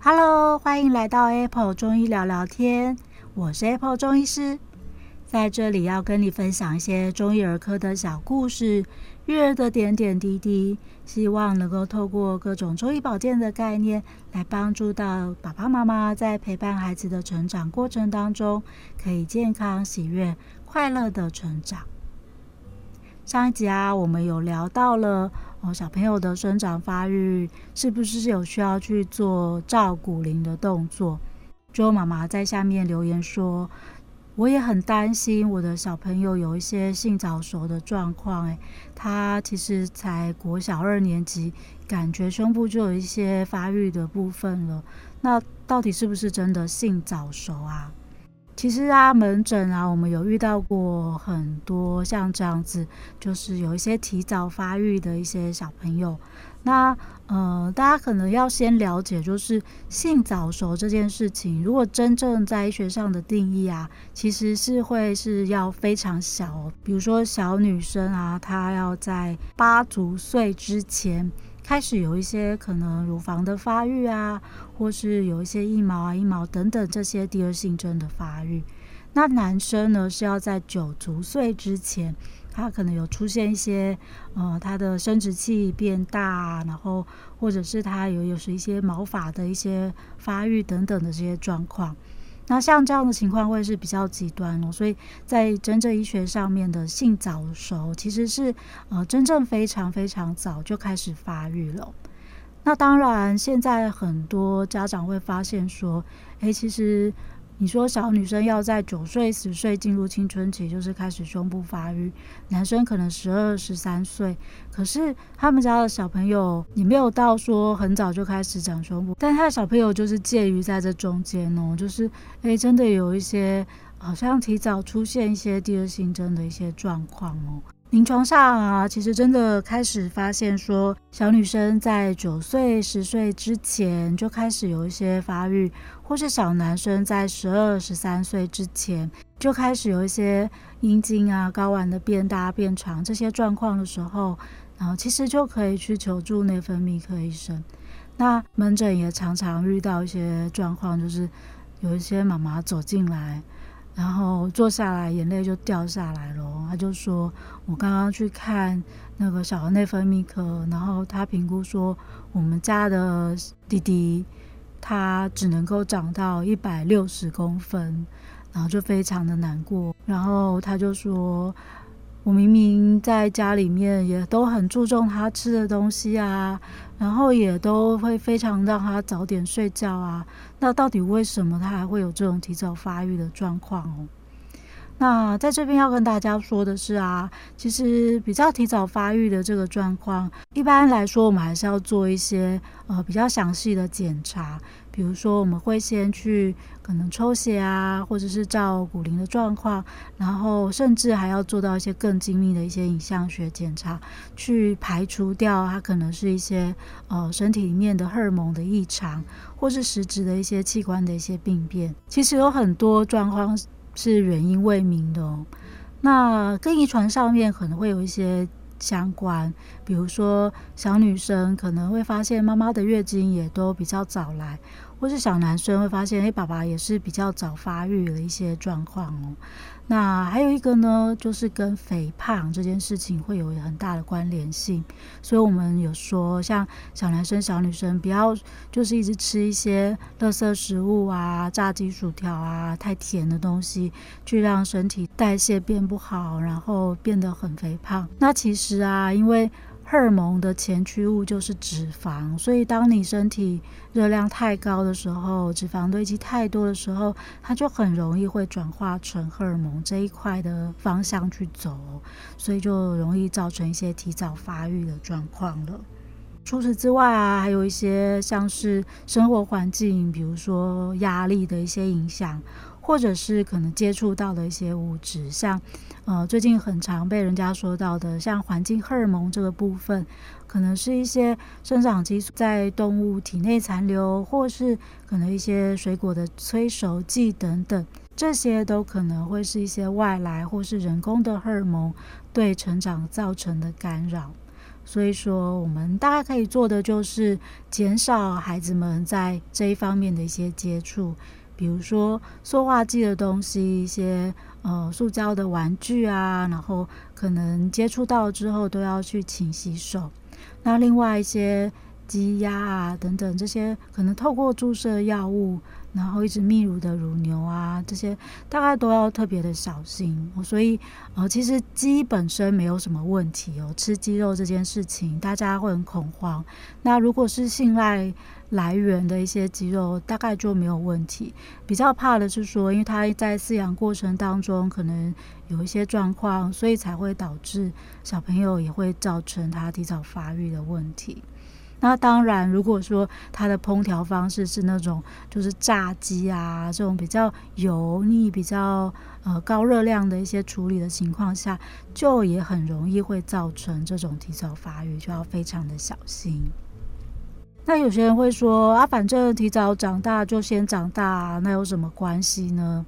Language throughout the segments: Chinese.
Hello，欢迎来到 Apple 中医聊聊天，我是 Apple 中医师，在这里要跟你分享一些中医儿科的小故事，育儿的点点滴滴，希望能够透过各种中医保健的概念，来帮助到爸爸妈妈在陪伴孩子的成长过程当中，可以健康、喜悦、快乐的成长。上一集啊，我们有聊到了哦，小朋友的生长发育是不是有需要去做照骨龄的动作？就妈妈在下面留言说，我也很担心我的小朋友有一些性早熟的状况。诶，他其实才国小二年级，感觉胸部就有一些发育的部分了。那到底是不是真的性早熟啊？其实啊，门诊啊，我们有遇到过很多像这样子，就是有一些提早发育的一些小朋友。那呃，大家可能要先了解，就是性早熟这件事情，如果真正在医学上的定义啊，其实是会是要非常小，比如说小女生啊，她要在八足岁之前。开始有一些可能乳房的发育啊，或是有一些腋毛啊、阴毛等等这些第二性征的发育。那男生呢，是要在九足岁之前，他可能有出现一些呃，他的生殖器变大，然后或者是他有有是一些毛发的一些发育等等的这些状况。那像这样的情况会是比较极端哦，所以在真正医学上面的性早熟，其实是呃真正非常非常早就开始发育了。那当然，现在很多家长会发现说，诶，其实。你说小女生要在九岁、十岁进入青春期，就是开始胸部发育；男生可能十二、十三岁，可是他们家的小朋友也没有到说很早就开始长胸部，但他的小朋友就是介于在这中间哦，就是诶，真的有一些好像提早出现一些第二性征的一些状况哦。临床上啊，其实真的开始发现说，小女生在九岁、十岁之前就开始有一些发育，或是小男生在十二、十三岁之前就开始有一些阴茎啊、睾丸的变大、变长这些状况的时候，然后其实就可以去求助内分泌科医生。那门诊也常常遇到一些状况，就是有一些妈妈走进来。然后坐下来，眼泪就掉下来了。他就说：“我刚刚去看那个小儿内分泌科，然后他评估说，我们家的弟弟他只能够长到一百六十公分，然后就非常的难过。然后他就说。”我明明在家里面也都很注重他吃的东西啊，然后也都会非常让他早点睡觉啊。那到底为什么他还会有这种提早发育的状况哦？那在这边要跟大家说的是啊，其实比较提早发育的这个状况，一般来说我们还是要做一些呃比较详细的检查。比如说，我们会先去可能抽血啊，或者是照骨龄的状况，然后甚至还要做到一些更精密的一些影像学检查，去排除掉它可能是一些呃身体里面的荷尔蒙的异常，或是实质的一些器官的一些病变。其实有很多状况是原因未明的哦。那跟遗传上面可能会有一些相关，比如说小女生可能会发现妈妈的月经也都比较早来。或是小男生会发现，哎，爸爸也是比较早发育的一些状况哦。那还有一个呢，就是跟肥胖这件事情会有很大的关联性。所以我们有说，像小男生、小女生不要就是一直吃一些垃圾食物啊、炸鸡、薯条啊、太甜的东西，去让身体代谢变不好，然后变得很肥胖。那其实啊，因为荷尔蒙的前驱物就是脂肪，所以当你身体热量太高的时候，脂肪堆积太多的时候，它就很容易会转化成荷尔蒙这一块的方向去走，所以就容易造成一些提早发育的状况了。除此之外啊，还有一些像是生活环境，比如说压力的一些影响。或者是可能接触到的一些物质，像呃最近很常被人家说到的，像环境荷尔蒙这个部分，可能是一些生长激素在动物体内残留，或是可能一些水果的催熟剂等等，这些都可能会是一些外来或是人工的荷尔蒙对成长造成的干扰。所以说，我们大概可以做的就是减少孩子们在这一方面的一些接触，比如说塑化剂的东西，一些呃塑胶的玩具啊，然后可能接触到之后都要去勤洗手。那另外一些鸡鸭啊等等这些，可能透过注射药物。然后一直泌乳的乳牛啊，这些大概都要特别的小心。所以呃，其实鸡本身没有什么问题哦，吃鸡肉这件事情大家会很恐慌。那如果是信赖来源的一些鸡肉，大概就没有问题。比较怕的是说，因为它在饲养过程当中可能有一些状况，所以才会导致小朋友也会造成他提早发育的问题。那当然，如果说它的烹调方式是那种就是炸鸡啊这种比较油腻、比较呃高热量的一些处理的情况下，就也很容易会造成这种提早发育，就要非常的小心。那有些人会说啊，反正提早长大就先长大，那有什么关系呢？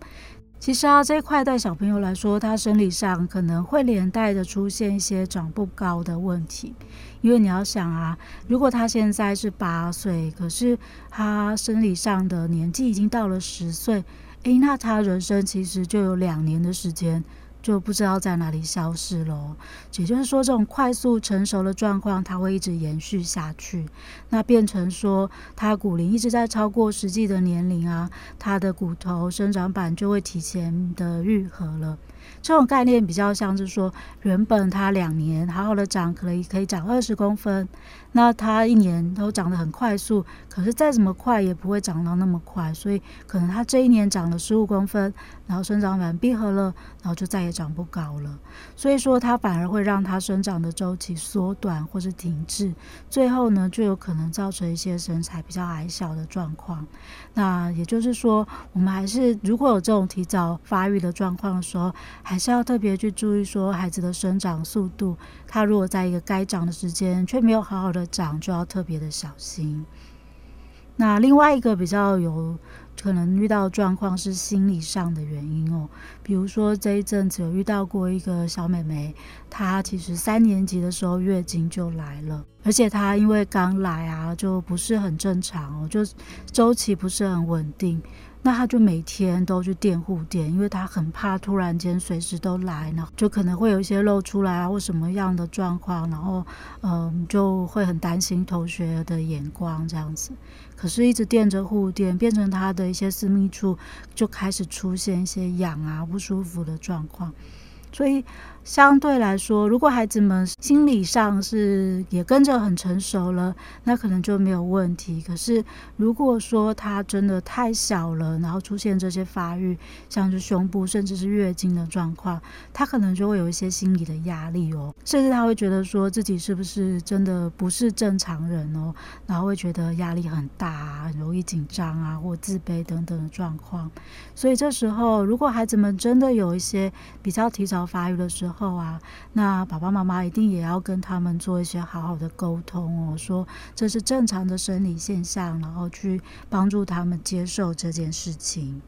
其实啊，这一块对小朋友来说，他生理上可能会连带着出现一些长不高的问题。因为你要想啊，如果他现在是八岁，可是他生理上的年纪已经到了十岁，诶，那他人生其实就有两年的时间。就不知道在哪里消失了。也就是说，这种快速成熟的状况，它会一直延续下去。那变成说，他骨龄一直在超过实际的年龄啊，他的骨头生长板就会提前的愈合了。这种概念比较像是说，原本他两年好好的长，可以可以长二十公分，那他一年都长得很快速，可是再怎么快也不会长到那么快，所以可能他这一年长了十五公分，然后生长板闭合了，然后就再也长不高了。所以说，它反而会让它生长的周期缩短或是停滞，最后呢，就有可能造成一些身材比较矮小的状况。那也就是说，我们还是如果有这种提早发育的状况的时候，还是要特别去注意说孩子的生长速度。他如果在一个该长的时间却没有好好的长，就要特别的小心。那另外一个比较有可能遇到状况是心理上的原因哦，比如说这一阵子有遇到过一个小妹妹，她其实三年级的时候月经就来了，而且她因为刚来啊，就不是很正常哦，就周期不是很稳定。那他就每天都去垫护垫，因为他很怕突然间随时都来，然后就可能会有一些露出来啊，或什么样的状况，然后嗯，就会很担心同学的眼光这样子。可是，一直垫着护垫，变成他的一些私密处就开始出现一些痒啊、不舒服的状况，所以。相对来说，如果孩子们心理上是也跟着很成熟了，那可能就没有问题。可是如果说他真的太小了，然后出现这些发育，像是胸部甚至是月经的状况，他可能就会有一些心理的压力哦，甚至他会觉得说自己是不是真的不是正常人哦，然后会觉得压力很大啊，很容易紧张啊，或自卑等等的状况。所以这时候，如果孩子们真的有一些比较提早发育的时候，啊，那爸爸妈妈一定也要跟他们做一些好好的沟通哦，说这是正常的生理现象，然后去帮助他们接受这件事情。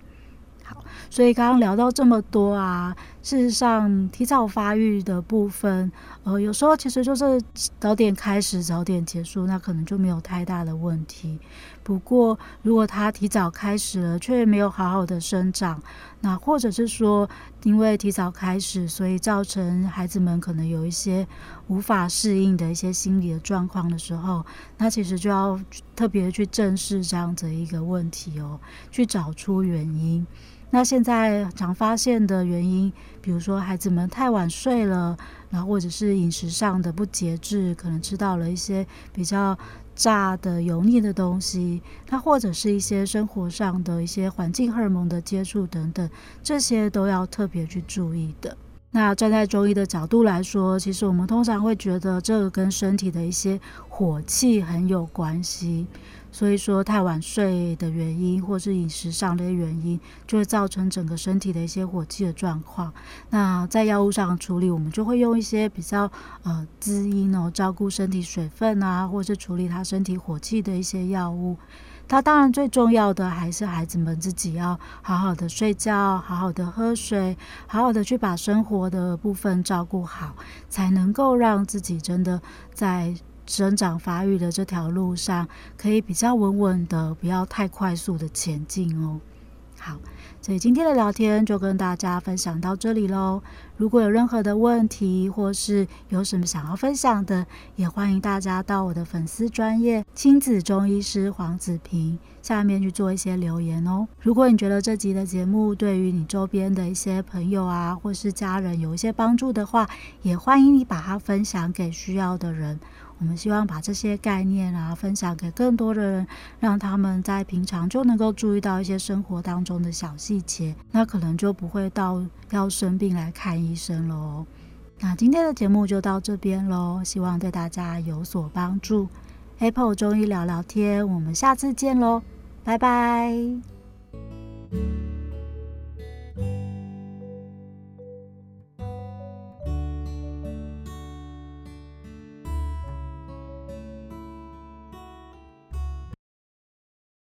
所以刚刚聊到这么多啊，事实上提早发育的部分，呃，有时候其实就是早点开始，早点结束，那可能就没有太大的问题。不过，如果他提早开始了，却没有好好的生长，那或者是说，因为提早开始，所以造成孩子们可能有一些无法适应的一些心理的状况的时候，那其实就要特别去正视这样子一个问题哦，去找出原因。那现在常发现的原因，比如说孩子们太晚睡了，然后或者是饮食上的不节制，可能吃到了一些比较。炸的油腻的东西，它或者是一些生活上的一些环境荷尔蒙的接触等等，这些都要特别去注意的。那站在中医的角度来说，其实我们通常会觉得这个跟身体的一些火气很有关系。所以说太晚睡的原因，或是饮食上的原因，就会造成整个身体的一些火气的状况。那在药物上处理，我们就会用一些比较呃滋阴哦，照顾身体水分啊，或是处理他身体火气的一些药物。它当然最重要的还是孩子们自己要好好的睡觉，好好的喝水，好好的去把生活的部分照顾好，才能够让自己真的在。生长发育的这条路上，可以比较稳稳的，不要太快速的前进哦。好，所以今天的聊天就跟大家分享到这里喽。如果有任何的问题，或是有什么想要分享的，也欢迎大家到我的粉丝专业亲子中医师黄子平下面去做一些留言哦。如果你觉得这集的节目对于你周边的一些朋友啊，或是家人有一些帮助的话，也欢迎你把它分享给需要的人。我们希望把这些概念啊分享给更多的人，让他们在平常就能够注意到一些生活当中的小细节，那可能就不会到要生病来看医生喽。那今天的节目就到这边喽，希望对大家有所帮助。Apple 中医聊聊天，我们下次见喽，拜拜。